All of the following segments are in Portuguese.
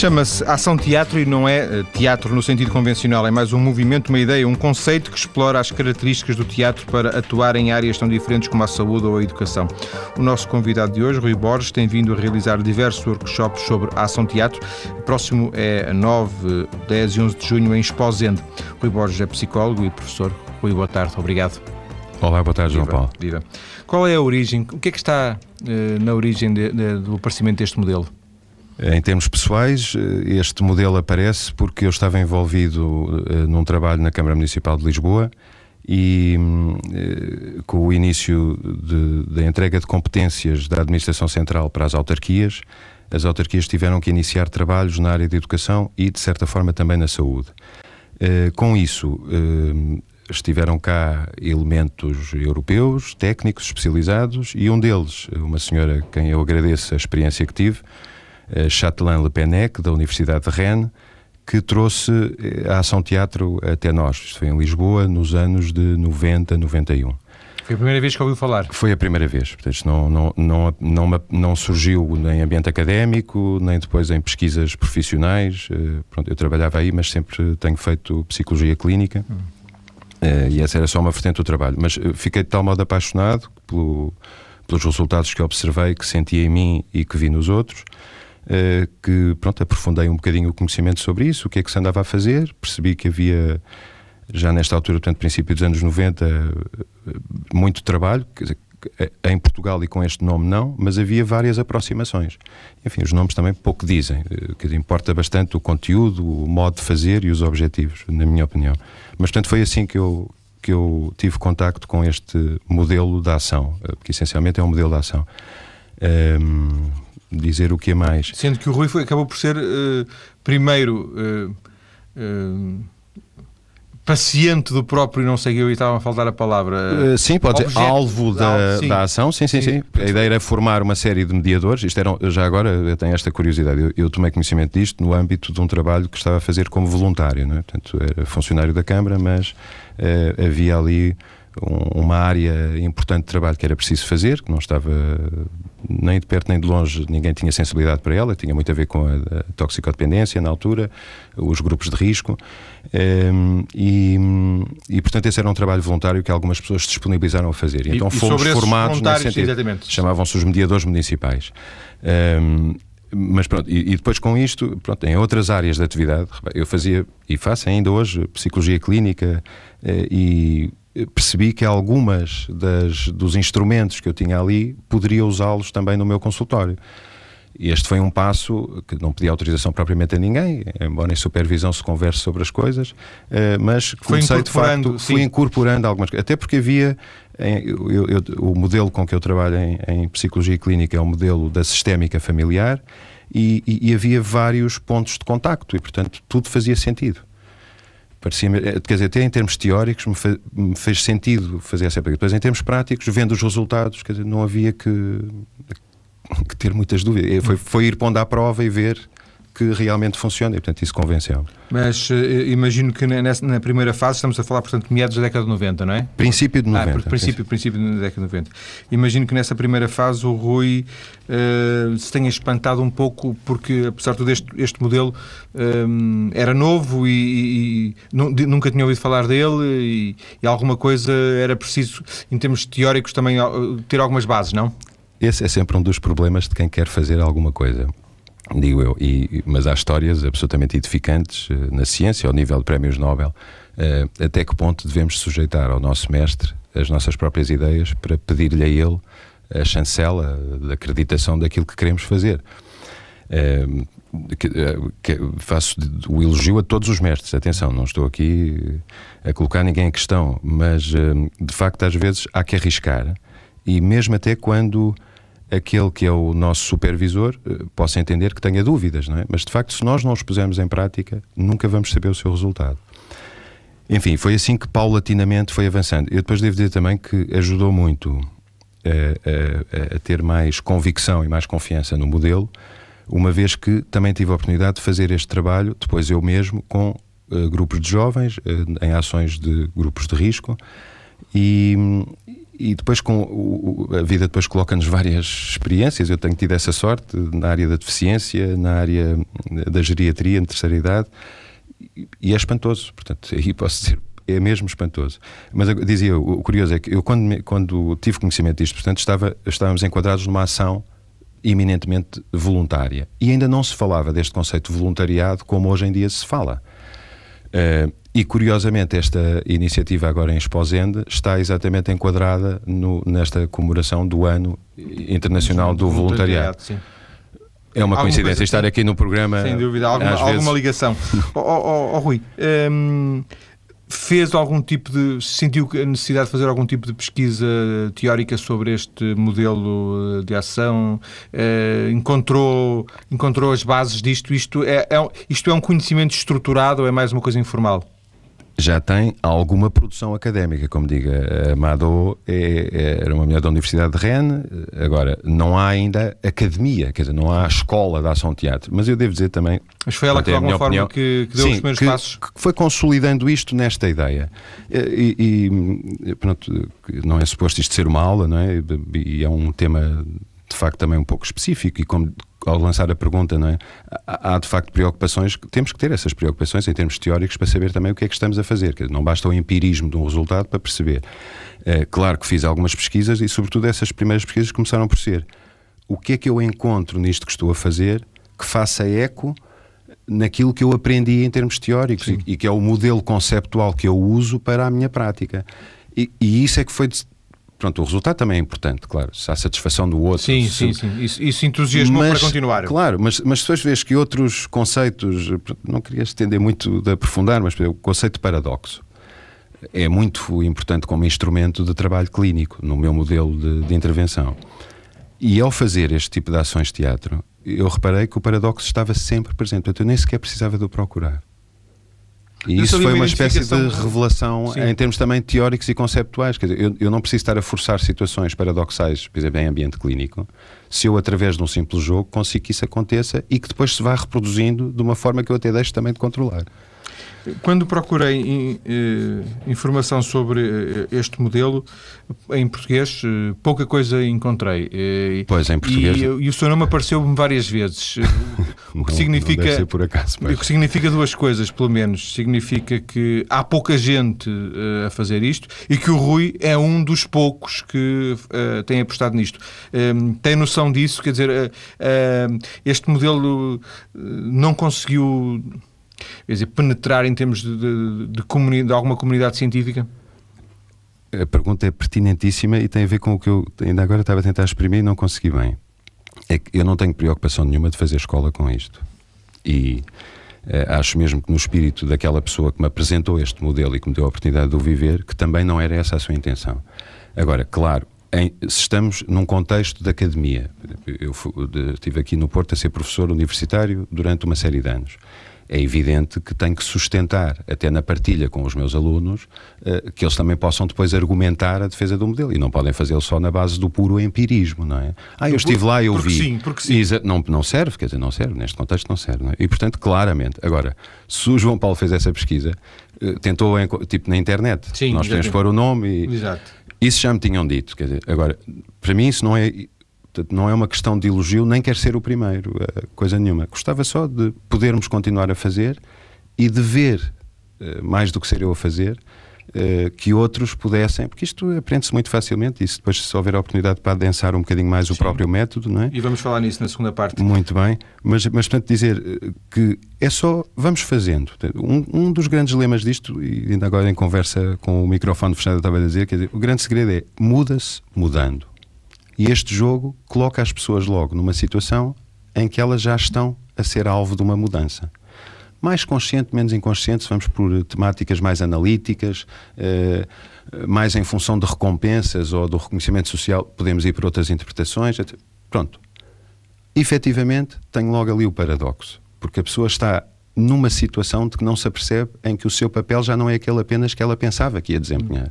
Chama-se Ação Teatro e não é eh, teatro no sentido convencional, é mais um movimento, uma ideia, um conceito que explora as características do teatro para atuar em áreas tão diferentes como a saúde ou a educação. O nosso convidado de hoje, Rui Borges, tem vindo a realizar diversos workshops sobre a Ação Teatro. O próximo é 9, 10 e 11 de junho em Esposende. Rui Borges é psicólogo e professor. Rui, boa tarde, obrigado. Olá, boa tarde, João Viva, Paulo. Viva. Qual é a origem? O que é que está eh, na origem de- de- do aparecimento deste modelo? Em termos pessoais, eh, este modelo aparece porque eu estava envolvido eh, num trabalho na Câmara Municipal de Lisboa e hum, eh, com o início de- da entrega de competências da Administração Central para as autarquias, as autarquias tiveram que iniciar trabalhos na área da educação e, de certa forma, também na saúde. Eh, Com isso, eh, estiveram cá elementos europeus, técnicos especializados, e um deles, uma senhora a quem eu agradeço a experiência que tive, a Châtelain Le Pennec, da Universidade de Rennes, que trouxe eh, a ação teatro até nós. Isto foi em Lisboa, nos anos de 90, 91. Foi a primeira vez que ouviu falar. Foi a primeira vez. Portanto, não, não, não, não, não surgiu em ambiente académico, nem depois em pesquisas profissionais. Eh, Pronto, eu trabalhava aí, mas sempre tenho feito psicologia clínica. Eh, e essa era só uma vertente do trabalho. Mas eh, fiquei de tal modo apaixonado pelo- pelos resultados que observei, que senti em mim e que vi nos outros, eh, que pronto, aprofundei um bocadinho o conhecimento sobre isso, o que é que se andava a fazer, percebi que havia já nesta altura, portanto, princípio dos anos 90, eh, muito trabalho, dizer, eh, em Portugal e com este nome não, mas havia várias aproximações. Enfim, os nomes também pouco dizem, eh, que importa bastante o conteúdo, o modo de fazer e os objetivos, na minha opinião. Mas, portanto, foi assim que eu, que eu tive contacto com este modelo de ação, eh, que essencialmente é um modelo de ação. Ehm, dizer o que é mais. Sendo que o Rui foi- acabou por ser, eh, primeiro, eh, eh, paciente do próprio, não sei, eu estava a faltar a palavra. Uh, sim, pode ser objeto alvo da, sim. da ação. Sim, sim, Sim. sim. A ideia era formar uma série de mediadores. Isto era, já agora, eu tenho esta curiosidade. Eu, eu tomei conhecimento disto no âmbito de um trabalho que estava a fazer como voluntário. Não é? Portanto, era funcionário da Câmara, mas havia ali um- uma área importante de trabalho que era preciso fazer, que não estava nem de perto nem de longe, ninguém tinha sensibilidade para ela, tinha muito a ver com a, a toxicodependência na altura, os grupos de risco, ehm, e, e portanto esse era um trabalho voluntário que algumas pessoas se disponibilizaram a fazer. E então e fomos formados nesse sentido. Chamavam-se os mediadores municipais. Ehm, mas pronto, e, e depois com isto, pronto, em outras áreas de atividade, eu fazia e faço ainda hoje psicologia clínica eh, e percebi que algumas das, dos instrumentos que eu tinha ali poderia usá-los também no meu consultório. Este foi um passo que não pedi autorização propriamente a ninguém, embora em supervisão se converse sobre as coisas, eh, mas comecei de incorporando, facto, fui sim. incorporando algumas coisas. Até porque havia, eu- eu- o modelo com que eu trabalho em, em psicologia clínica é o modelo da sistémica familiar e, e- e havia vários pontos de contacto e, portanto, tudo fazia sentido. Parecia, quer dizer, até em termos teóricos me, me fez sentido fazer essa pergunta. Depois, em termos práticos, vendo os resultados, quer dizer, não havia que, que ter muitas dúvidas. Foi, foi ir pondo à prova e ver que realmente funciona e, portanto, isso convenceu. Mas eh, imagino que ne- nessa, na primeira fase, estamos a falar, portanto, meados da década de 90, não é? Princípio de 90. Ah, princípio, princípio da década de 90. Imagino que nessa primeira fase o Rui eh, se tenha espantado um pouco, porque apesar de tudo este, este modelo eh, era novo e, e- e nunca tinha ouvido falar dele e, e alguma coisa era preciso, em termos teóricos, também ter algumas bases, não? Esse é sempre um dos problemas de quem quer fazer alguma coisa, digo eu. E, mas há histórias absolutamente edificantes eh, na ciência, ao nível de prémios Nobel. eh, até que ponto devemos sujeitar ao nosso mestre as nossas próprias ideias para pedir-lhe a ele a chancela da acreditação daquilo que queremos fazer? Eh, que- que- faço o elogio a todos os mestres, atenção, não estou aqui a colocar ninguém em questão, mas de facto às vezes há que arriscar e mesmo até quando aquele que é o nosso supervisor eh, possa entender que tenha dúvidas, não é? Mas de facto, se nós não os pusermos em prática, nunca vamos saber o seu resultado. Enfim, foi assim que paulatinamente foi avançando. Eu depois devo dizer também que ajudou muito eh, a, a- a ter mais convicção e mais confiança no modelo, uma vez que também tive a oportunidade de fazer este trabalho, depois eu mesmo, com eh, grupos de jovens, eh, em ações de grupos de risco, e, e depois com o, a vida depois coloca-nos várias experiências. Eu tenho tido essa sorte na área da deficiência, na área da geriatria, em terceira idade, e é espantoso. Portanto, aí posso dizer, é mesmo espantoso. Mas eu, dizia, o curioso é que eu, quando, quando tive conhecimento disto, portanto, estava, estávamos enquadrados numa ação eminentemente voluntária. E ainda não se falava deste conceito de voluntariado como hoje em dia se fala. Uh, e curiosamente, esta iniciativa agora em Esposende está exatamente enquadrada no, nesta comemoração do Ano Internacional do, do Voluntariado. é uma alguma coincidência estar aqui no programa. Sem dúvida, alguma, alguma ligação. oh, oh, oh, oh Rui, um, fez algum tipo de. sentiu a necessidade de fazer algum tipo de pesquisa teórica sobre este modelo de ação? Uh, encontrou, encontrou as bases disto? Isto é, é, isto é um conhecimento estruturado ou é mais uma coisa informal? Já tem alguma produção académica, como diga. A Mado é, é, era uma mulher da Universidade de Rennes, agora não há ainda academia, quer dizer, não há escola de ação teatro. Mas eu devo dizer também. Mas foi ela que, de alguma forma, opinião, que, que, deu sim, os primeiros que, passos. Que foi consolidando isto nesta ideia. E, e pronto, não é suposto isto ser uma aula, não é? E é um tema de facto também um pouco específico e como ao lançar a pergunta, não é? Há, de facto preocupações, temos que ter essas preocupações em termos teóricos para saber também o que é que estamos a fazer. Não basta o empirismo de um resultado para perceber. É, claro que fiz algumas pesquisas e, sobretudo, essas primeiras pesquisas começaram por ser o que é que eu encontro nisto que estou a fazer que faça eco naquilo que eu aprendi em termos teóricos e, e, que é o modelo conceptual que eu uso para a minha prática. E, e isso é que foi Pronto, o resultado também é importante, claro. Se há satisfação do outro. Sim, se... sim, sim. Isso, isso entusiasmou para continuar. Claro, mas, mas depois vês que outros conceitos, não queria estender muito de aprofundar, mas o conceito de paradoxo é muito importante como instrumento de trabalho clínico no meu modelo de, de intervenção. E ao fazer este tipo de ações de teatro, eu reparei que o paradoxo estava sempre presente. Portanto, eu nem sequer precisava de o procurar. E isso foi uma espécie de revelação Sim. em termos também teóricos e conceptuais. Quer dizer, eu, eu, não preciso estar a forçar situações paradoxais, por exemplo, em ambiente clínico, se eu, através de um simples jogo, consigo que isso aconteça e que depois se vá reproduzindo de uma forma que eu até deixo também de controlar. Quando procurei eh, informação sobre eh, este modelo em português, eh, pouca coisa encontrei. Pois, em português. E, e o seu nome apareceu-me várias vezes. O que não, significa. Não por acaso, mas... O que significa duas coisas, pelo menos. Significa que há pouca gente a fazer isto e que o Rui é um dos poucos que tem apostado nisto. tem noção disso? Quer dizer, este modelo não conseguiu dizer, penetrar em termos de, de, de, de alguma comunidade científica? A pergunta é pertinentíssima e tem a ver com o que eu ainda agora estava a tentar exprimir e não consegui bem. É que eu não tenho preocupação nenhuma de fazer escola com isto. E eh, acho mesmo que no espírito daquela pessoa que me apresentou este modelo e que me deu a oportunidade de o viver, que também não era essa a sua intenção. Agora, claro, em, se estamos num contexto de academia, eu estive aqui no Porto a ser professor universitário durante uma série de anos é evidente que tenho que sustentar, até na partilha com os meus alunos, uh, que eles também possam depois argumentar a defesa do modelo. E não podem fazê-lo só na base do puro empirismo, não é? Ah, eu estive lá, eu porque vi. Sim, porque sim. não, não serve, quer dizer, não serve, neste contexto não serve. Não é? E, portanto, claramente, agora, se o João Paulo fez essa pesquisa, uh, tentou, tipo, na internet, sim, nós podemos pôr o nome e... Exato. Isso já me tinham dito, quer dizer, agora, para mim isso não é Portanto, não é uma questão de elogio, nem quer ser o primeiro, eh, coisa nenhuma. Gostava só de podermos continuar a fazer e de ver, eh, mais do que ser eu a fazer, eh, que outros pudessem, porque isto aprende-se muito facilmente, e se depois se houver a oportunidade para adensar um bocadinho mais o Sim. próprio método, não é? E vamos falar nisso na segunda parte. Muito bem, mas, mas portanto dizer que é só, vamos fazendo. Um, um dos grandes lemas disto, e ainda agora em conversa com o microfone fechado eu estava a dizer, quer dizer, o grande segredo é muda-se mudando. E este jogo coloca as pessoas logo numa situação em que elas já estão a ser alvo de uma mudança. Mais consciente, menos inconsciente, vamos por temáticas mais analíticas, eh, mais em função de recompensas ou do reconhecimento social, podemos ir por outras interpretações. Pronto. Efetivamente, tenho logo ali o paradoxo, porque a pessoa está numa situação de que não se apercebe em que o seu papel já não é aquele apenas que ela pensava que ia desempenhar.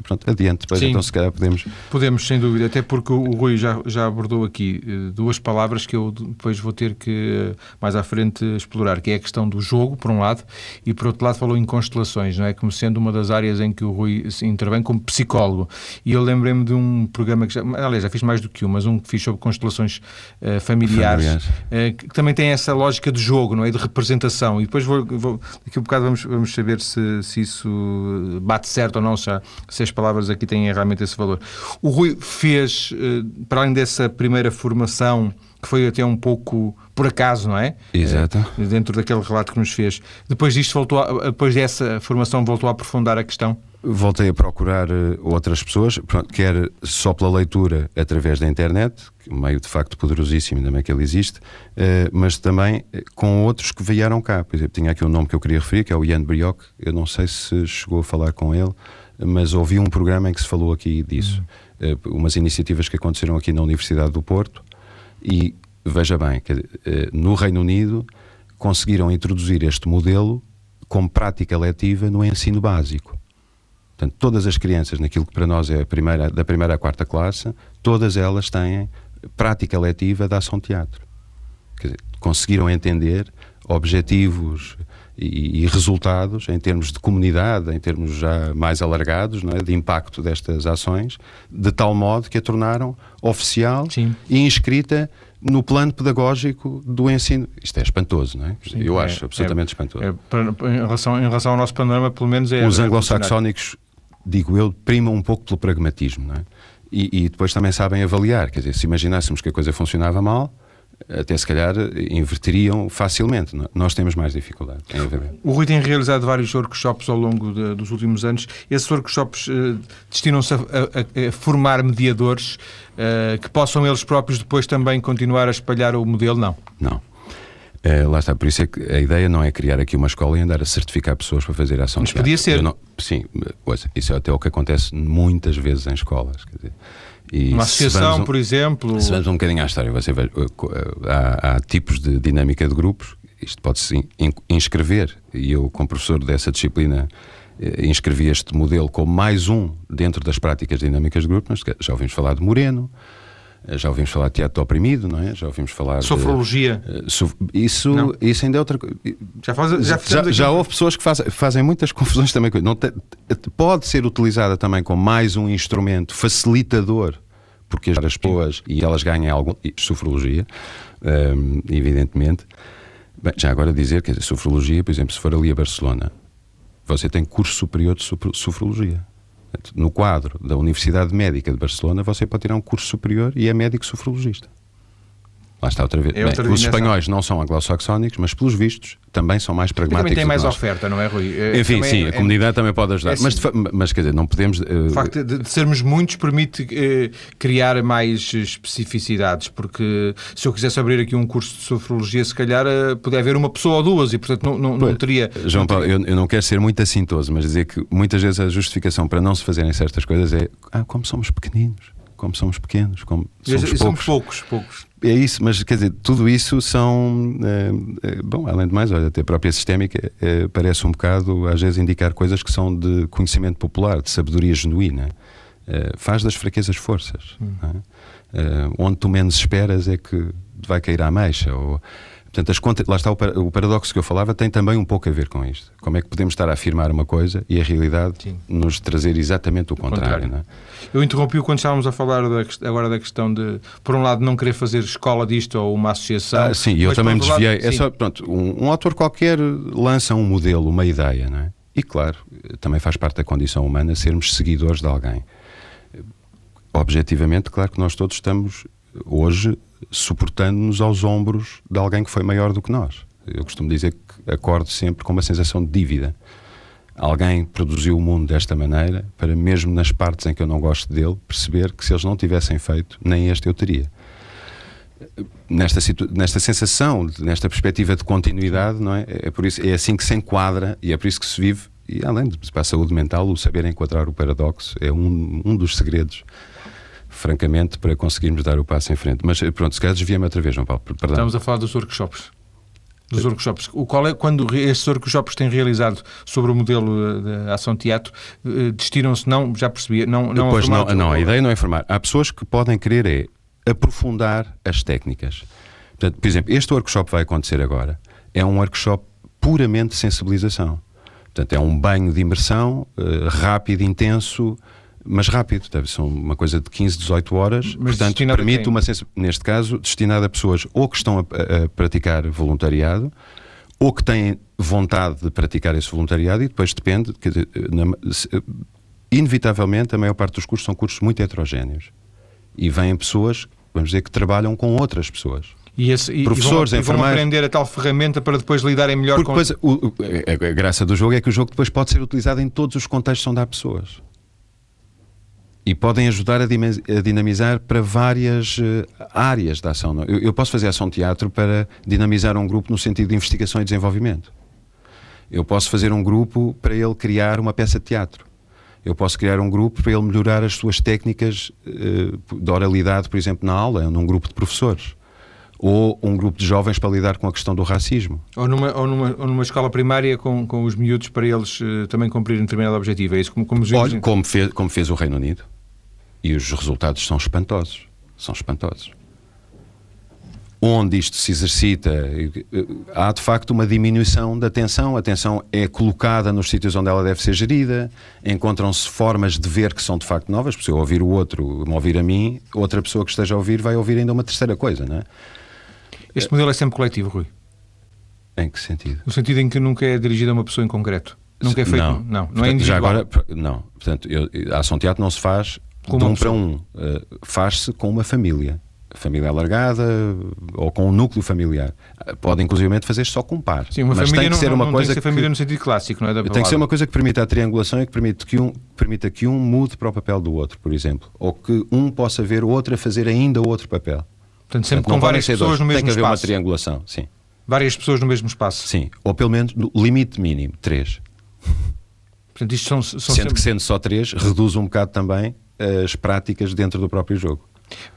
E pronto, adiante, depois, então se calhar podemos. Podemos, sem dúvida, até porque o Rui já, já abordou aqui uh, duas palavras que eu depois vou ter que uh, mais à frente explorar, que é a questão do jogo, por um lado, e por outro lado falou em constelações, não é? Como sendo uma das áreas em que o Rui intervém como psicólogo. E eu lembrei-me de um programa que já, aliás, já fiz mais do que um, mas um que fiz sobre constelações uh, familiares, familiares. que também tem essa lógica de jogo, não é? De representação. E depois vou, vou daqui a um bocado vamos, vamos saber se, se isso bate certo ou não, se, se as palavras aqui têm realmente esse valor. O Rui fez, eh, para além dessa primeira formação, que foi até um pouco por acaso, não é? Exato. É, dentro daquele relato que nos fez. Depois disto, voltou a, depois dessa formação, voltou a aprofundar a questão? Voltei a procurar eh, outras pessoas, quer só pela leitura através da internet, um meio de facto poderosíssimo, ainda bem que ele existe, mas também com outros que vieram cá. Por exemplo, tinha aqui um nome que eu queria referir, que é o Ian Brioc. Eu não sei se chegou a falar com ele mas ouvi um programa em que se falou aqui disso. Uhum. Uh, umas iniciativas que aconteceram aqui na Universidade do Porto e, veja bem, que, uh, no Reino Unido conseguiram introduzir este modelo como prática letiva no ensino básico. Portanto, todas as crianças, naquilo que para nós é primeira, da primeira à quarta classe, todas elas têm prática letiva da ação teatro. Dizer, conseguiram entender objetivos, e, e, resultados em termos de comunidade, em termos já mais alargados, é? de impacto destas ações, de tal modo que a tornaram oficial Sim. e inscrita no plano pedagógico do ensino. Isto é espantoso, não é? Sim, Eu é, acho absolutamente é, espantoso. É, em, relação, em relação ao nosso panorama, pelo menos é. Os anglo-saxónicos, digo eu, primam um pouco pelo pragmatismo, não é? E, e, depois também sabem avaliar. Quer dizer, se imaginássemos que a coisa funcionava mal, até se calhar inverteriam facilmente. Nós temos mais dificuldade. O Rui tem realizado vários workshops ao longo de, dos últimos anos. Esses workshops uh, destinam-se a, a, a, formar mediadores uh, que possam eles próprios depois também continuar a espalhar o modelo? Não. Não. É, lá está, por isso é que a ideia não é criar aqui uma escola e andar a certificar pessoas para fazer ação Mas podia ser. Não, sim, isso é até o que acontece muitas vezes em escolas. Quer dizer, e Uma associação, um, por exemplo. Se vamos um bocadinho à história, você vê, há, há, tipos de dinâmica de grupos, isto pode-se inscrever, e eu, como professor dessa disciplina, eh, inscrevi este modelo como mais um dentro das práticas dinâmicas de grupos. Já ouvimos falar de Moreno, eh, já ouvimos falar de teatro oprimido, não é? Já ouvimos falar Sofrologia. De, uh, isso, isso ainda é outra coisa. Já, faz, já, já, já, houve pessoas que faz, fazem muitas confusões também. Não te, pode ser utilizada também como mais um instrumento facilitador, porque as pessoas e elas ganham algum. Sofrologia, um, evidentemente. Bem, já agora dizer que a sofrologia, por exemplo, se for ali a Barcelona, você tem curso superior de sofrologia. No quadro da Universidade Médica de Barcelona, você pode tirar um curso superior e é médico sofrologista. Lá está outra vez. É outra Bem, os espanhóis não são anglo-saxónicos, mas pelos vistos também são mais pragmáticos. também tem mais oferta, não é, Rui? É, Enfim, sim, é, a comunidade também pode ajudar. É, mas, mas, quer dizer, não podemos. Uh... O facto de, de, sermos muitos permite uh, criar mais especificidades, porque se eu quisesse abrir aqui um curso de sofrologia, se calhar uh, podia haver uma pessoa ou duas e, portanto, não, não, não teria. João Paulo, Eu, eu, não quero ser muito assintoso, mas dizer que muitas vezes a justificação para não se fazerem certas coisas é ah, como somos pequeninos como somos pequenos, como somos, poucos. somos poucos. poucos. É isso, mas quer dizer, tudo isso são. É, bom, além de mais, olha, até a própria sistémica é, parece um bocado, às vezes, indicar coisas que são de conhecimento popular, de sabedoria genuína. É, faz das fraquezas forças. Hum. onde tu menos esperas é que vai cair à mecha. Ou, Portanto, as contas, lá está o, o, paradoxo que eu falava, tem também um pouco a ver com isto. Como é que podemos estar a afirmar uma coisa e a realidade Sim. nos trazer exatamente o, contrário. contrário. É? Eu interrompi quando estávamos a falar da, agora da questão de, por um lado, não querer fazer escola disto ou uma associação. Ah, sim, eu também me desviei. Lado, é só, pronto, um, um, autor qualquer lança um modelo, uma ideia, não é? E claro, também faz parte da condição humana sermos seguidores de alguém. Objetivamente, claro que nós todos estamos hoje suportando-nos aos ombros de alguém que foi maior do que nós. Eu costumo dizer que acordo sempre com uma sensação de dívida. Alguém produziu o mundo desta maneira para, mesmo nas partes em que eu não gosto dele, perceber que se eles não tivessem feito, nem este eu teria. Nesta, nesta sensação, nesta perspectiva de continuidade, não é? É, por isso, é assim que se enquadra e é por isso que se vive. E além de para a saúde mental, o saber enquadrar o paradoxo é um, um dos segredos francamente, para conseguirmos dar o passo em frente. Mas pronto, se calhar desvia-me outra vez, João Paulo. Perdão. Estamos a falar dos workshops. dos workshops. O qual é, quando estes workshops têm realizado sobre o modelo de ação teatro, eh, destinam-se, não, já percebi, não, não Depois, a não, não, a ideia não é informar. Há pessoas que podem querer é aprofundar as técnicas. Portanto, por exemplo, este workshop vai acontecer agora. É um workshop puramente de sensibilização. Portanto, é um banho de imersão uh, rápido, intenso, mas rápido. Deve ser uma coisa de 15, 18 horas. Mas portanto, permite uma neste caso, destinada a pessoas ou que estão a, a, praticar voluntariado ou que têm vontade de praticar esse voluntariado e depois depende, dizer, na, se, inevitavelmente a maior parte dos cursos são cursos muito heterogéneos e vêm pessoas, vamos dizer, que trabalham com outras pessoas. E, esse, e, professores, e vão, enfermeiros. vão aprender a tal ferramenta para depois lidarem melhor Porque com... Depois, o, o, a, a graça do jogo é que o jogo depois pode ser utilizado em todos os contextos onde há pessoas. E podem ajudar a, dinamizar para várias uh, áreas da ação. Eu, eu posso fazer ação teatro para dinamizar um grupo no sentido de investigação e desenvolvimento. Eu posso fazer um grupo para ele criar uma peça de teatro. Eu posso criar um grupo para ele melhorar as suas técnicas uh, de oralidade, por exemplo, na aula, num grupo de professores ou um grupo de jovens para lidar com a questão do racismo. Ou numa, ou numa, ou numa escola primária com, com os miúdos para eles uh, também cumprirem determinado objetivo. É isso como, como Olha, como fez, como fez o Reino Unido. E os resultados são espantosos. São espantosos. Onde isto se exercita, eh, há de facto uma diminuição da atenção. A atenção é colocada nos sítios onde ela deve ser gerida. Encontram-se formas de ver que são de facto novas. Se eu ouvir o outro, me ouvir a mim, outra pessoa que esteja a ouvir vai ouvir ainda uma terceira coisa, não é? Este modelo é sempre coletivo, Rui? Em que sentido? No sentido em que nunca é dirigido a uma pessoa em concreto. Nunca é feito. Não, não, não é individual. Já agora, não. Portanto, eu, a ação teatro não se faz com de um para um. Uh, faz-se com uma família. Família alargada ou com um núcleo familiar. Pode, inclusivamente, fazer só com um par. Sim, uma Mas família tem que ser não, uma não coisa. Tem que ser família no sentido clássico, não é? Da tem que ser uma coisa que permita a triangulação e que permita que, um, permita que um mude para o papel do outro, por exemplo. Ou que um possa ver o outro a fazer ainda outro papel. Portanto, sempre Portanto, com várias pessoas dois. no mesmo espaço. Tem que haver espaço. uma triangulação, sim. Várias pessoas no mesmo espaço. Sim, ou pelo menos no limite mínimo, três. Portanto, isto são, são sendo sempre... que sendo só três, reduz um bocado também as práticas dentro do próprio jogo.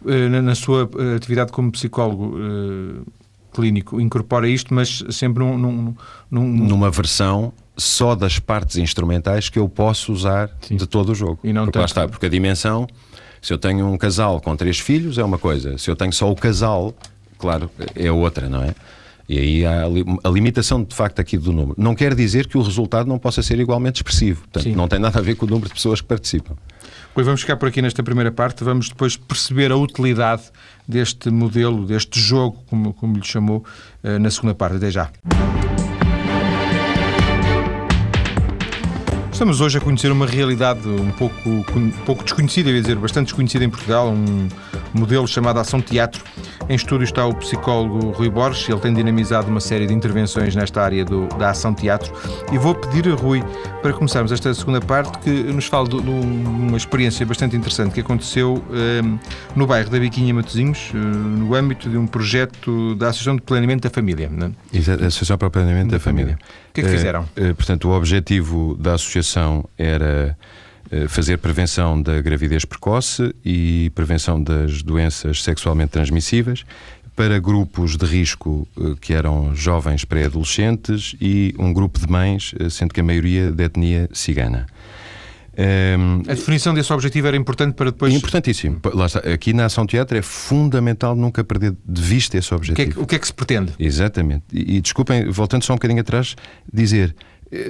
Eh, na, na sua eh, atividade como psicólogo uh, clínico, incorpora isto, mas sempre num, num, num... numa versão só das partes instrumentais que eu posso usar Sim. de todo o jogo. E não porque lá está, porque a dimensão se eu tenho um casal com três filhos, é uma coisa. Se eu tenho só o casal, claro, é outra, não é? E aí há a limitação, de facto, aqui do número. Não quer dizer que o resultado não possa ser igualmente expressivo. Portanto, Sim. não tem nada a ver com o número de pessoas que participam. Pois vamos ficar por aqui nesta primeira parte. Vamos depois perceber a utilidade deste modelo, deste jogo, como, como lhe chamou, eh, na segunda parte. Até já. Estamos hoje a conhecer uma realidade um pouco, pouco desconhecida, ia dizer, bastante desconhecida em Portugal, um modelo chamado Ação Teatro. Em estúdio está o psicólogo Rui Borges, ele tem dinamizado uma série de intervenções nesta área do, da ação teatro. E vou pedir a Rui, para começarmos esta segunda parte, que nos fale de, de uma experiência bastante interessante que aconteceu um, no bairro da Biquinha Matosinhos, uh, no âmbito de um projeto da Associação de Planeamento da Família. Não é? Exato, Associação para o Planeamento da, da Família. família. O que é que fizeram? Uh, uh, portanto, o objetivo da associação era eh, fazer prevenção da gravidez precoce e prevenção das doenças sexualmente transmissíveis para grupos de risco eh, que eram jovens pré-adolescentes e um grupo de mães, eh, sendo que a maioria de etnia cigana. Um, ehm, a definição desse objetivo era importante para depois. Importantíssimo. Está. Aqui na Ação Teatro é fundamental nunca perder de vista esse objetivo. O que é que, que, é que se pretende? Exatamente. E, e desculpem, voltando só um bocadinho atrás, dizer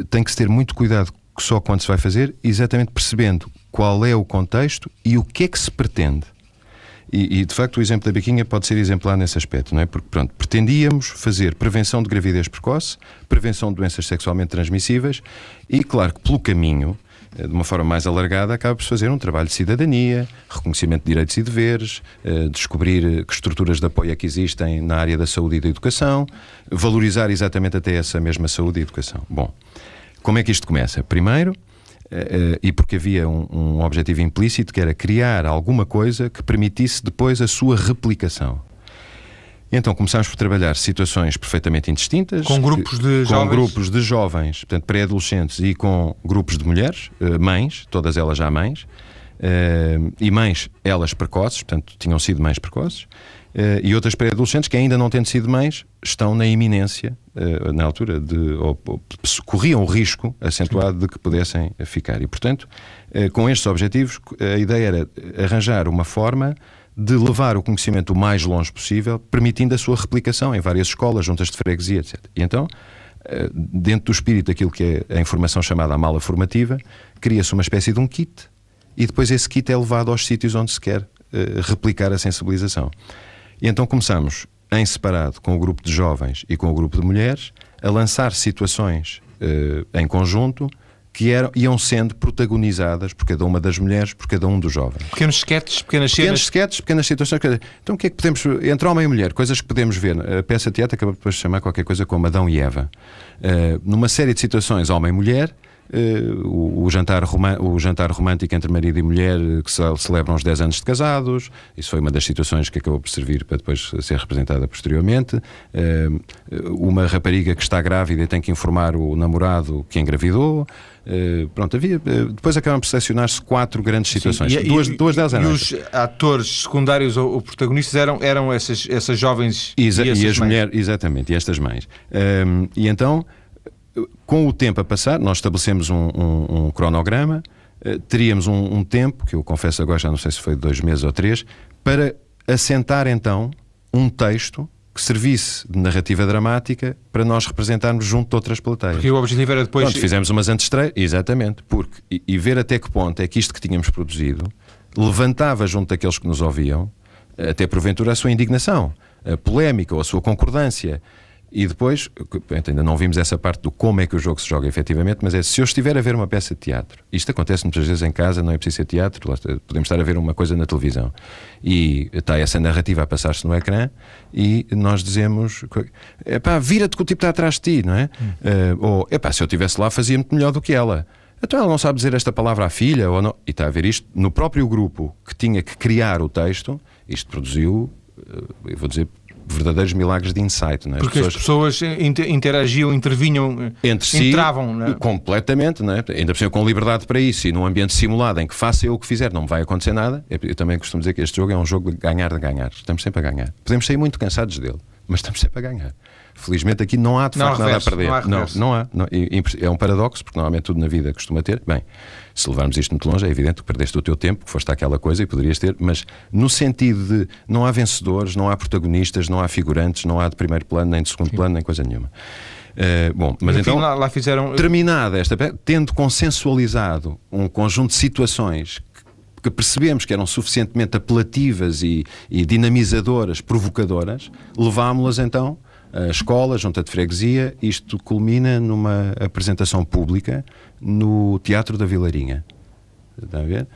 tem que se ter muito cuidado só quando se vai fazer, exatamente percebendo qual é o contexto e o que é que se pretende. E, e, de facto o exemplo da biquinha pode ser exemplar nesse aspecto, não é? Porque pronto, pretendíamos fazer prevenção de gravidez precoce, prevenção de doenças sexualmente transmissíveis e claro que pelo caminho, eh, de uma forma mais alargada, acaba por fazer um trabalho de cidadania, reconhecimento de direitos e deveres, eh, descobrir eh, que estruturas de apoio é que existem na área da saúde e da educação, valorizar exatamente até essa mesma saúde e educação. Bom, como é que isto começa? Primeiro, uh, e porque havia um, um objetivo implícito que era criar alguma coisa que permitisse depois a sua replicação. Então começámos por trabalhar situações perfeitamente indistintas. Com grupos de com jovens? Com grupos de jovens, portanto pré-adolescentes e com grupos de mulheres, uh, mães, todas elas já mães, e mães, elas precoces, portanto tinham sido mães precoces, e outras pré-adolescentes que, ainda não tendo sido mães, estão na iminência, uh, na altura, de, ou, corriam o risco acentuado de que pudessem ficar. E, portanto, uh, com estes objetivos, a ideia era arranjar uma forma de levar o conhecimento o mais longe possível, permitindo a sua replicação em várias escolas, juntas de freguesia, etc. E então, dentro do espírito daquilo que é a informação chamada a mala formativa, cria-se uma espécie de um kit e depois esse kit é levado aos sítios onde se quer replicar a sensibilização. E então começamos em separado com o grupo de jovens e com o grupo de mulheres a lançar situações uh, em conjunto que eram, iam sendo protagonizadas por cada uma das mulheres, por cada um dos jovens. Pequenos sketches, pequenas cenas. Pequenos sketches, pequenas situações. Então o que é que podemos. Entre homem e mulher, coisas que podemos ver. A peça de teatro acaba depois de chamar qualquer coisa como Adão e Eva. Uh, numa série de situações, homem e mulher, o, o, jantar o jantar romântico entre marido e mulher eh, que ce celebram os 10 anos de casados. Isso foi uma das situações que acabou por servir para depois ser representada posteriormente. Uh, uma rapariga que está grávida e tem que informar o namorado que engravidou. Uh, pronto, havia, depois acabam por selecionar-se quatro grandes situações. Sim, e, duas, e, duas delas eram. E os atores secundários ou, ou, protagonistas eram, eram essas, essas jovens Exa e, e as mulheres, exatamente, e estas mães. e então com o tempo a passar, nós estabelecemos um, um, um cronograma, uh, teríamos um, um, tempo, que eu confesso agora já não sei se foi dois meses ou três, para assentar então um texto que servisse de narrativa dramática para nós representarmos junto de outras plateias. Porque o objetivo era depois. Pronto, fizemos umas antestreias, exatamente, porque, e, e, ver até que ponto é que isto que tínhamos produzido levantava junto daqueles que nos ouviam, até porventura, a sua indignação, a polémica ou a sua concordância. E depois, ainda não vimos essa parte do como é que o jogo se joga efetivamente, mas é se eu estiver a ver uma peça de teatro, isto acontece muitas vezes em casa, não é preciso ser teatro, podemos estar a ver uma coisa na televisão e está essa narrativa a passar-se no ecrã e nós dizemos: pá, vira-te que o tipo está atrás de ti, não é? Hum. Uh, ou, epá, se eu estivesse lá fazia muito melhor do que ela. Então ela não sabe dizer esta palavra à filha, ou não. E está a ver isto no próprio grupo que tinha que criar o texto, isto produziu, eh, eu vou dizer verdadeiros milagres de insight. Não é? Porque as pessoas, as pessoas interagiam, intervinham, entre si, entravam. Não é? Completamente, não é? ainda por cima com liberdade para isso e num ambiente simulado em que faça eu o que fizer, não me vai acontecer nada. Eu também costumo dizer que este jogo é um jogo de ganhar de ganhar. Estamos sempre a ganhar. Podemos sair muito cansados dele, mas estamos sempre a ganhar. Felizmente aqui não há de facto nada a perder. Não, não, não há. Não, é um paradoxo, porque normalmente tudo na vida costuma ter. Bem, se levarmos isto muito longe, é evidente que perdeste o teu tempo, que foste aquela coisa e poderias ter, mas no sentido de não há vencedores, não há protagonistas, não há figurantes, não há de primeiro plano, nem de segundo Sim. plano, nem coisa nenhuma. Uh, bom, mas então, lá, lá fizeram... terminada esta, tendo consensualizado um conjunto de situações que percebemos que eram suficientemente apelativas e, e dinamizadoras, provocadoras, levámo-las então escola, junta de freguesia. Isto culmina numa apresentação pública no Teatro da Vilarinha. Está a ver?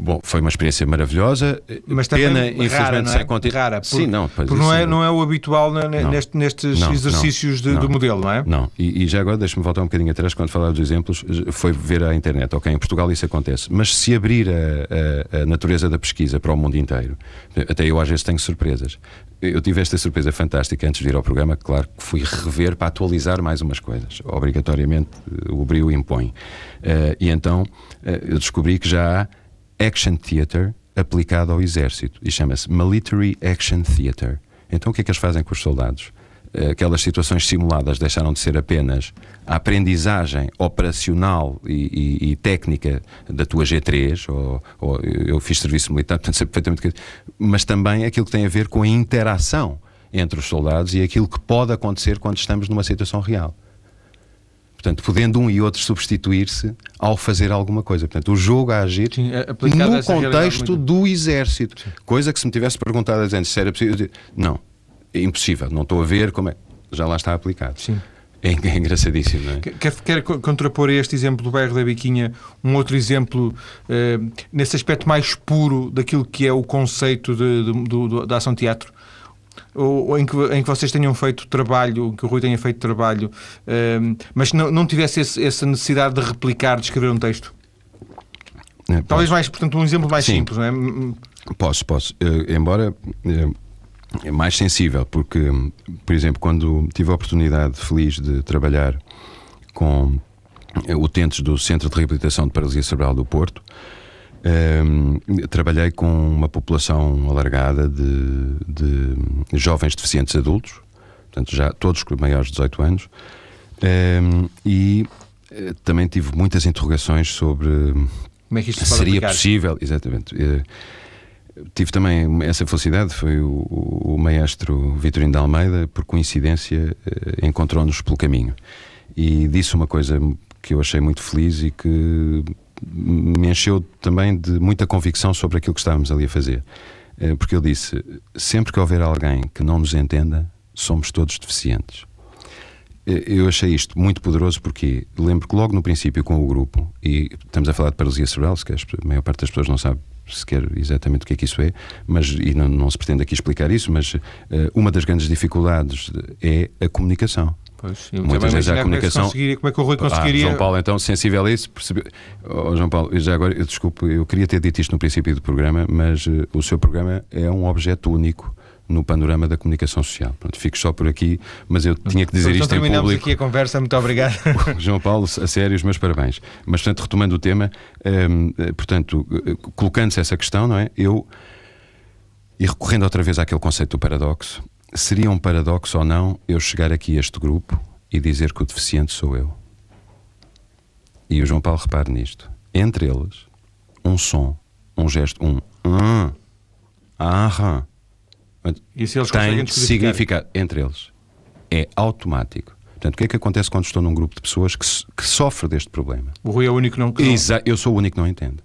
Bom, foi uma experiência maravilhosa. Mas Pena, infelizmente, rara, não é? Rara. Sim, não, porque não é, não é o habitual não, neste, nestes não, exercícios de, do modelo, não é? Não, e, e já agora deixa-me voltar um bocadinho atrás quando falar dos exemplos, foi ver a internet. Ok, em Portugal isso acontece, mas se abrir a, a, a natureza da pesquisa para o mundo inteiro, até eu às vezes tenho surpresas. Eu tive esta surpresa fantástica antes de vir ao programa, claro que fui rever para atualizar mais umas coisas. Obrigatoriamente o brilho impõe. Uh, e então uh, eu descobri que já há Action Theatre aplicado ao exército e chama-se Military Action Theatre. Então o que é que eles fazem com os soldados? Aquelas situações simuladas deixaram de ser apenas a aprendizagem operacional e, e, e técnica da tua G3, ou, ou, eu fiz serviço militar, portanto sei perfeitamente mas também aquilo que tem a ver com a interação entre os soldados e aquilo que pode acontecer quando estamos numa situação real. Portanto, podendo um e outro substituir-se ao fazer alguma coisa. Portanto, o jogo a agir Sim, no contexto do exército. Sim. Coisa que se me tivesse perguntado antes se era possível, não, é impossível, não estou a ver como é. Já lá está aplicado. Sim. É, é engraçadíssimo, não é? Quer, quer contrapor a este exemplo do bairro da Biquinha um outro exemplo eh, nesse aspecto mais puro daquilo que é o conceito de, de, de, da ação teatro? Ou, ou em, que, em, que, vocês tenham feito trabalho, que o Rui tenha feito trabalho, um, mas não, não tivesse esse, essa necessidade de replicar, de escrever um texto? É, Talvez mais, portanto, um exemplo mais Sim. simples, não é? Posso, posso. Uh, embora uh, é mais sensível, porque, por exemplo, quando tive a oportunidade feliz de trabalhar com utentes do Centro de Reabilitação de Paralisia Cerebral do Porto, Um, trabalhei com uma população alargada de, de, jovens deficientes adultos, portanto, já todos maiores de 18 anos, um, e uh, também tive muitas interrogações sobre como é que isto se seria aplicar? possível, exatamente. Uh, tive também essa felicidade, foi o, o maestro Vitorino de Almeida, por coincidência, uh, encontrou-nos pelo caminho e disse uma coisa que eu achei muito feliz e que me encheu também de muita convicção sobre aquilo que estávamos ali a fazer. Eh, porque ele disse: sempre que houver alguém que não nos entenda, somos todos deficientes. Eu achei isto muito poderoso porque lembro que logo no princípio com o grupo, e estamos a falar de paralisia cerebral, que a maior parte das pessoas não sabe sequer exatamente o que é que isso é, mas, e não, não se pretende aqui explicar isso, mas uh, uma das grandes dificuldades é a comunicação. Pois, Muitas vezes a comunicação. Como é, como é que o Rui conseguiria. Ah, João Paulo, então, sensível a isso, percebe... Oh, João Paulo, já agora, eu, desculpe, eu queria ter dito isto no princípio do programa, mas uh, o seu programa é um objeto único no panorama da comunicação social. Pronto, fico só por aqui, mas eu tinha que dizer então, isto em público. terminamos aqui a conversa, muito obrigado. João Paulo, a sério, os meus parabéns. Mas, portanto, retomando o tema, um, eh, portanto, eh, colocando-se essa questão, não é? Eu, e recorrendo outra vez àquele conceito do paradoxo, seria um paradoxo ou não eu chegar aqui a este grupo e dizer que o deficiente sou eu. E o João Paulo repare nisto. Entre eles, um som, um gesto, um ah, ah, e se eles tem significado entre eles. É automático. Portanto, o que é que acontece quando estou num grupo de pessoas que, que sofre deste problema? O Rui é o único que não... Exa eu sou o único que não entendo.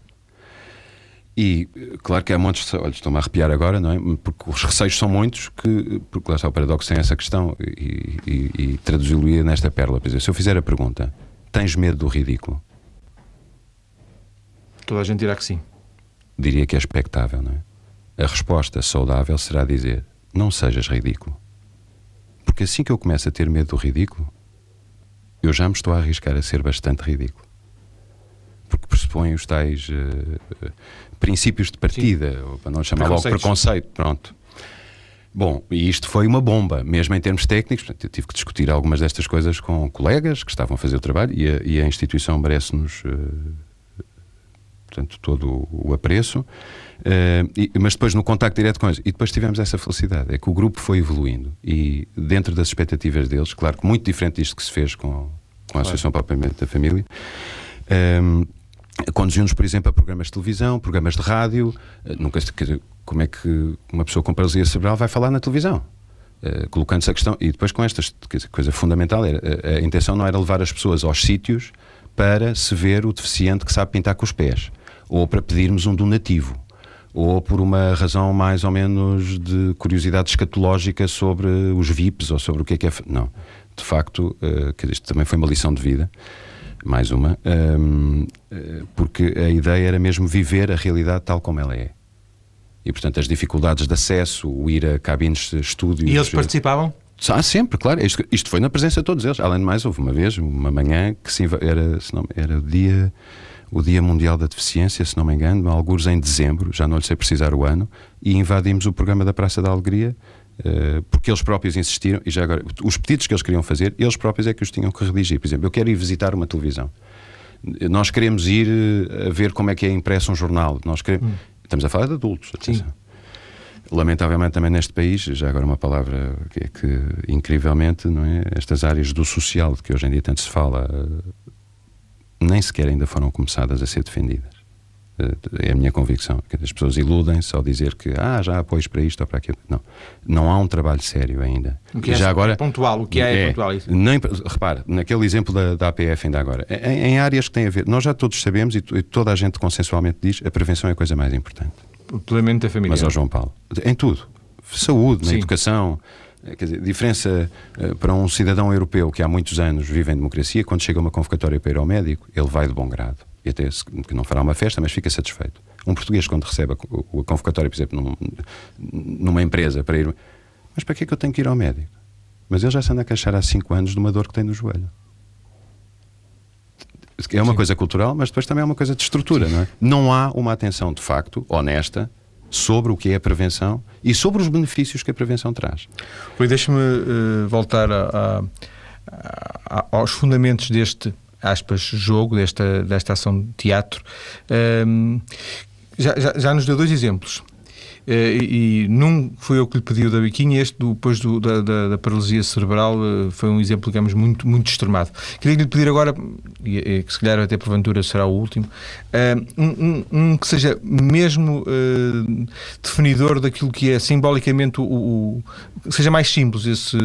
E claro que há montes de. Olha, estou-me a arrepiar agora, não é? Porque os receios são muitos, que, porque lá está o paradoxo tem essa questão e, e, e traduzi-lo nesta pérola. Por exemplo, se eu fizer a pergunta: tens medo do ridículo? Toda a gente dirá que sim. Diria que é expectável, não é? A resposta saudável será dizer: não sejas ridículo. Porque assim que eu começo a ter medo do ridículo, eu já me estou a arriscar a ser bastante ridículo porque pressupõe os tais uh, princípios de partida, Sim. para não chamar logo preconceito. Pronto. Bom, e isto foi uma bomba, mesmo em termos técnicos. Portanto, eu tive que discutir algumas destas coisas com colegas que estavam a fazer o trabalho e a, e a instituição merece-nos. Uh, portanto, todo o apreço, uh, e, mas depois no contacto direto com eles, e depois tivemos essa felicidade, é que o grupo foi evoluindo e dentro das expectativas deles, claro que muito diferente disto que se fez com, com a claro. Associação Propriamente da Família, um, Conduziu-nos, por exemplo, a programas de televisão, programas de rádio. Eh, nunca como é que uma pessoa com paralisia cerebral vai falar na televisão? Uh, colocando-se a questão. E depois, com dizer, coisa fundamental, era, a, a, intenção não era levar as pessoas aos sítios para se ver o deficiente que sabe pintar com os pés, ou para pedirmos um donativo, ou por uma razão mais ou menos de curiosidade escatológica sobre os VIPs ou sobre o que é que é. Não. De facto, uh, que isto também foi uma lição de vida mais uma, um, eh, porque a ideia era mesmo viver a realidade tal como ela é. E, portanto, as dificuldades de acesso, o ir a cabines de estúdios. E eles participavam? Ah, sempre, claro. Isto, isto, foi na presença de todos eles. Além de mais, houve uma vez, uma manhã, que se, era, não, era o, dia, o Dia Mundial da Deficiência, se não me engano, alguns em dezembro, já não lhe sei precisar o ano, e invadimos o programa da Praça da Alegria porque eles próprios insistiram, e já agora, os pedidos que eles queriam fazer, eles próprios é que os tinham que redigir. Por exemplo, eu quero ir visitar uma televisão. Nós queremos ir eh, a ver como é que é impresso um jornal. Nós queremos... Hum. Estamos a falar de adultos, atenção. Sim. Lamentavelmente também neste país, já agora uma palavra que é que, incrivelmente, não é? estas áreas do social de que hoje em dia tanto se fala, eh, nem sequer ainda foram começadas a ser defendidas. É a minha convicção. As pessoas iludem-se ao dizer que ah, já há apoios para isto ou para aquilo. Não. Não há um trabalho sério ainda. O que é já agora, pontual, o que é, é pontual isso. Nem, repare, naquele exemplo da, da APF ainda agora, em, em, áreas que têm a ver, nós já todos sabemos e, toda a gente consensualmente diz, a prevenção é a coisa mais importante. O planeamento da família. Mas ao João Paulo, em tudo. Saúde, na Sim. educação, eh, Quer dizer, diferença uh, para um cidadão europeu que há muitos anos vive em democracia, quando chega uma convocatória para ir ao médico, ele vai de bom grado e até que não fará uma festa, mas fica satisfeito. Um português, quando recebe a, a convocatória, por exemplo, num, numa empresa para ir. Mas para que é que eu tenho que ir ao médico? Mas ele já se anda a queixar há 5 anos de uma dor que tem no joelho. É uma Sim. coisa cultural, mas depois também é uma coisa de estrutura, Sim. não é? Não há uma atenção de facto, honesta, sobre o que é a prevenção e sobre os benefícios que a prevenção traz. Rui, deixa-me uh, voltar a, a, a, aos fundamentos deste aspas, jogo, desta, desta ação de teatro, um, já, já, já nos deu dois exemplos. Uh, e, e, num foi eu que lhe pedi o da biquinha, este depois do, da, da, da, paralisia cerebral uh, foi um exemplo, digamos, muito, muito extremado. Queria lhe pedir agora, que se calhar até porventura será o último, uh, um, um, um, que seja mesmo definidor daquilo que é simbolicamente o, o, seja mais simples esse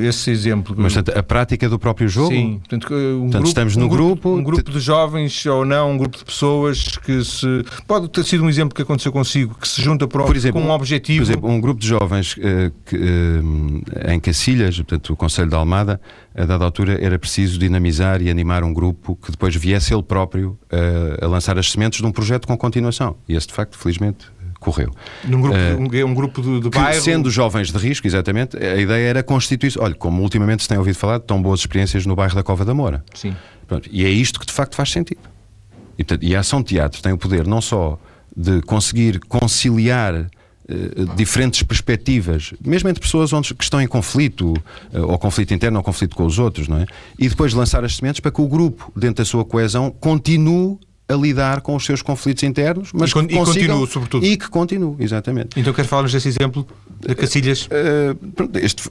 esse exemplo. Mas portanto, a prática do próprio jogo? Sim. Portanto, um portanto, grupo, estamos no um grupo. Um grupo de jovens ou não, um grupo de pessoas que se. Pode ter sido um exemplo que aconteceu consigo, que se junta por, por exemplo, com um objetivo. Por exemplo, um grupo de jovens uh, que, uh, em Cacilhas, portanto, o Conselho de Almada, a dada altura era preciso dinamizar e animar um grupo que depois viesse ele próprio uh, a lançar as sementes de um projeto com continuação. E esse, de facto, felizmente, correu. Num grupo, uh, um, um, grupo de, de bairro? Sendo jovens de risco, exatamente, a ideia era constituir Olha, como ultimamente se tem ouvido falar, tão boas experiências no bairro da Cova da Moura. Sim. Pronto, e é isto que de facto faz sentido. E, portanto, e a ação de teatro tem o poder não só de conseguir conciliar uh, diferentes perspectivas, mesmo entre pessoas onde, que estão em conflito, uh, ou conflito interno ou conflito com os outros, não é? E depois lançar as sementes para que o grupo, dentro da sua coesão, continue a lidar com os seus conflitos internos, mas e, con que consigam, sobretudo. E que continue, exatamente. Então quero falar-nos desse exemplo de Cacilhas? Uh, este,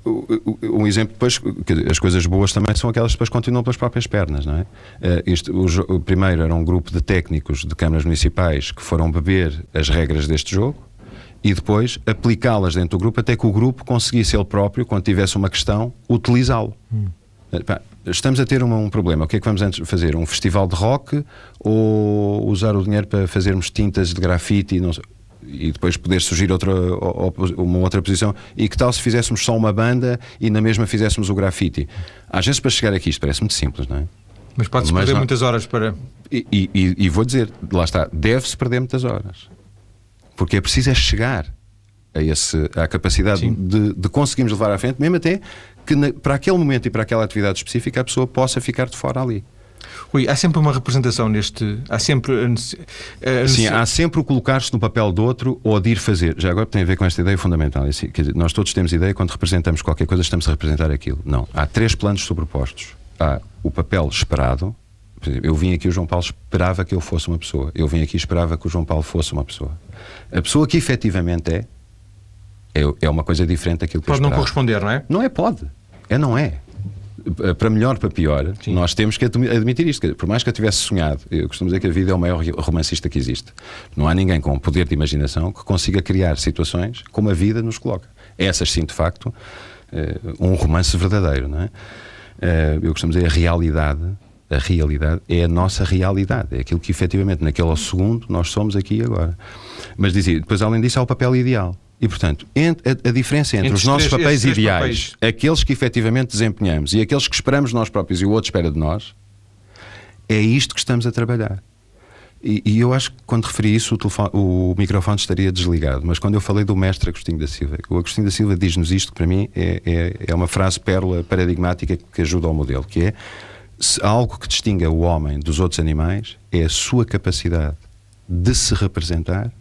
um exemplo, depois, as coisas boas também são aquelas que depois continuam pelas próprias pernas, não é? Uh, este, o, o, primeiro era um grupo de técnicos de câmaras municipais que foram beber as regras deste jogo e depois aplicá-las dentro do grupo até que o grupo conseguisse ele próprio, quando tivesse uma questão, utilizá-lo. Hum. Estamos a ter um, um, problema. O que é que vamos antes fazer? Um festival de rock ou usar o dinheiro para fazermos tintas de grafite e, não, e depois poder surgir outra, uma outra posição? E que tal se fizéssemos só uma banda e na mesma fizéssemos o grafite? Às vezes, para chegar aqui, isto parece muito simples, não é? Mas pode-se perder não... muitas horas para. E, e, e vou dizer, lá está, deve-se perder muitas horas. Porque é preciso é chegar a esse, à capacidade de, de, conseguirmos levar à frente, mesmo até que na, para aquele momento e para aquela atividade específica a pessoa possa ficar de fora ali. Rui, há sempre uma representação neste. Há sempre. Sim, há sempre o colocar-se no papel do outro ou de ir fazer. Já agora tem a ver com esta ideia fundamental. É assim, dizer, nós todos temos ideia quando representamos qualquer coisa, estamos a representar aquilo. Não. Há três planos sobrepostos. Há o papel esperado. Eu vim aqui, o João Paulo esperava que eu fosse uma pessoa. Eu vim aqui e esperava que o João Paulo fosse uma pessoa. A pessoa que efetivamente é, é, é uma coisa diferente daquilo que Pode não corresponder, não é? Não é, pode. É, não é. Para melhor, para pior, Sim. nós temos que admitir isto. Por mais que eu tivesse sonhado, eu costumo dizer que a vida é o maior romancista que existe. Não há ninguém com poder de imaginação que consiga criar situações como a vida nos coloca. Essas, sim, de facto, eh, um romance verdadeiro, não é? Eh, eu costumo dizer a realidade a realidade é a nossa realidade, é aquilo que efetivamente naquele segundo nós somos aqui e agora. Mas dizia, depois além disso há o papel ideal. E, portanto, a, a diferença entre, entre os nossos três, papéis ideais, papéis. aqueles que efetivamente desempenhamos e aqueles que esperamos nós próprios e o outro espera de nós, é isto que estamos a trabalhar. E, e eu acho que quando referi isso, o, telefone, o, microfone estaria desligado. Mas quando eu falei do mestre Agostinho da Silva, o Agostinho da Silva diz-nos isto, que para mim é, é, é uma frase pérola paradigmática que ajuda ao modelo, que é se algo que distinga o homem dos outros animais é a sua capacidade de se representar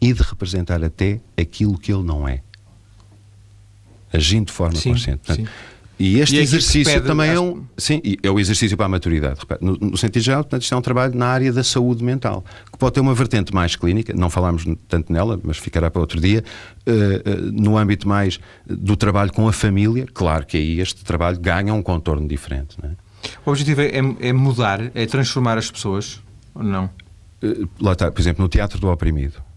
e de representar até aquilo que ele não é. Agindo de forma sim, consciente. Portanto, e este e exercício também é um. Sim, é o exercício para a maturidade. No, no sentido geral, portanto, isto é um trabalho na área da saúde mental, que pode ter uma vertente mais clínica, não falámos tanto nela, mas ficará para outro dia. Uh, uh, no âmbito mais do trabalho com a família, claro que aí este trabalho ganha um contorno diferente. É? O objetivo é, é, mudar, é transformar as pessoas, ou não? Uh, lá está, por exemplo, no Teatro do Oprimido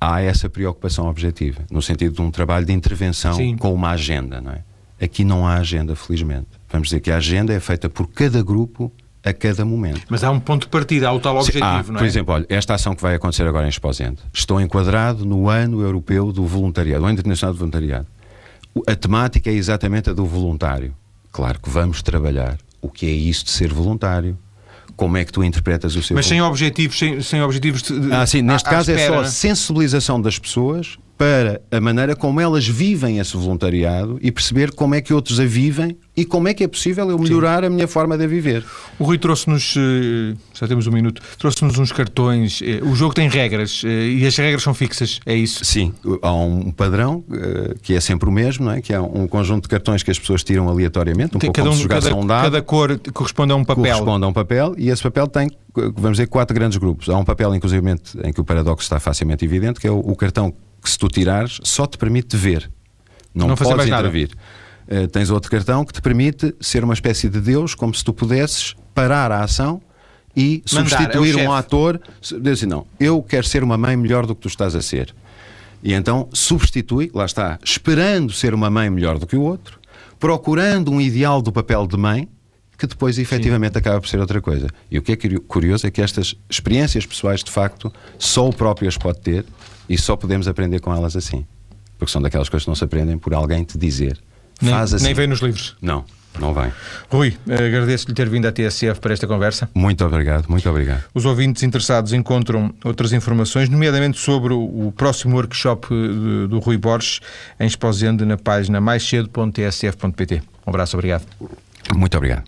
há essa preocupação objetiva, no sentido de um trabalho de intervenção Sim. com uma agenda, não é? Aqui não há agenda, felizmente. Vamos dizer que a agenda é feita por cada grupo a cada momento. Mas há um ponto de partida, há o tal objetivo, há, não é? Por exemplo, olha, esta ação que vai acontecer agora em Exposente, estou enquadrado no ano europeu do voluntariado, o ano internacional do voluntariado. A temática é exatamente a do voluntário. Claro que vamos trabalhar o que é isso de ser voluntário, como é que tu interpretas o seu Mas sem objetivos, sem, sem objetivos de, Ah, sim, neste à, caso à é só a sensibilização das pessoas para a maneira como elas vivem esse voluntariado e perceber como é que outros a vivem e como é que é possível eu melhorar Sim. a minha forma de viver. O Rui trouxe-nos, eh, já temos um minuto, trouxe-nos uns cartões. Eh, o jogo tem regras eh, e as regras são fixas, é isso? Sim, há um padrão que é sempre o mesmo, não é? que é um conjunto de cartões que as pessoas tiram aleatoriamente, um tem, pouco cada, um, cada, um dado, cada cor corresponde a um papel. Corresponde a um papel e esse papel tem, vamos dizer, quatro grandes grupos. Há um papel, inclusive, em que o paradoxo está facilmente evidente, que é o, o cartão que se tu tirares só te permite ver. Não, não podes intervir. Uh, tens outro cartão que te permite ser uma espécie de Deus, como se tu pudesses parar a ação e Mandar, substituir é um ator. Dizer assim, não, eu quero ser uma mãe melhor do que tu estás a ser. E então substitui, lá está, esperando ser uma mãe melhor do que o outro, procurando um ideal do papel de mãe, que depois efetivamente Sim. acaba por ser outra coisa. E o que é curioso é que estas experiências pessoais, de facto, só o próprio as pode ter e só podemos aprender com elas assim. Porque são daquelas coisas que não se aprendem por alguém te dizer. Nem, Faz assim. nem vem nos livros. Não, não vem. Rui, agradeço-lhe ter vindo à TSF para esta conversa. Muito obrigado, muito obrigado. Os ouvintes interessados encontram outras informações, nomeadamente sobre o, próximo workshop do, do Rui Borges, em Exposende, na página maiscedo.tsf.pt. Um abraço, obrigado. Muito obrigado.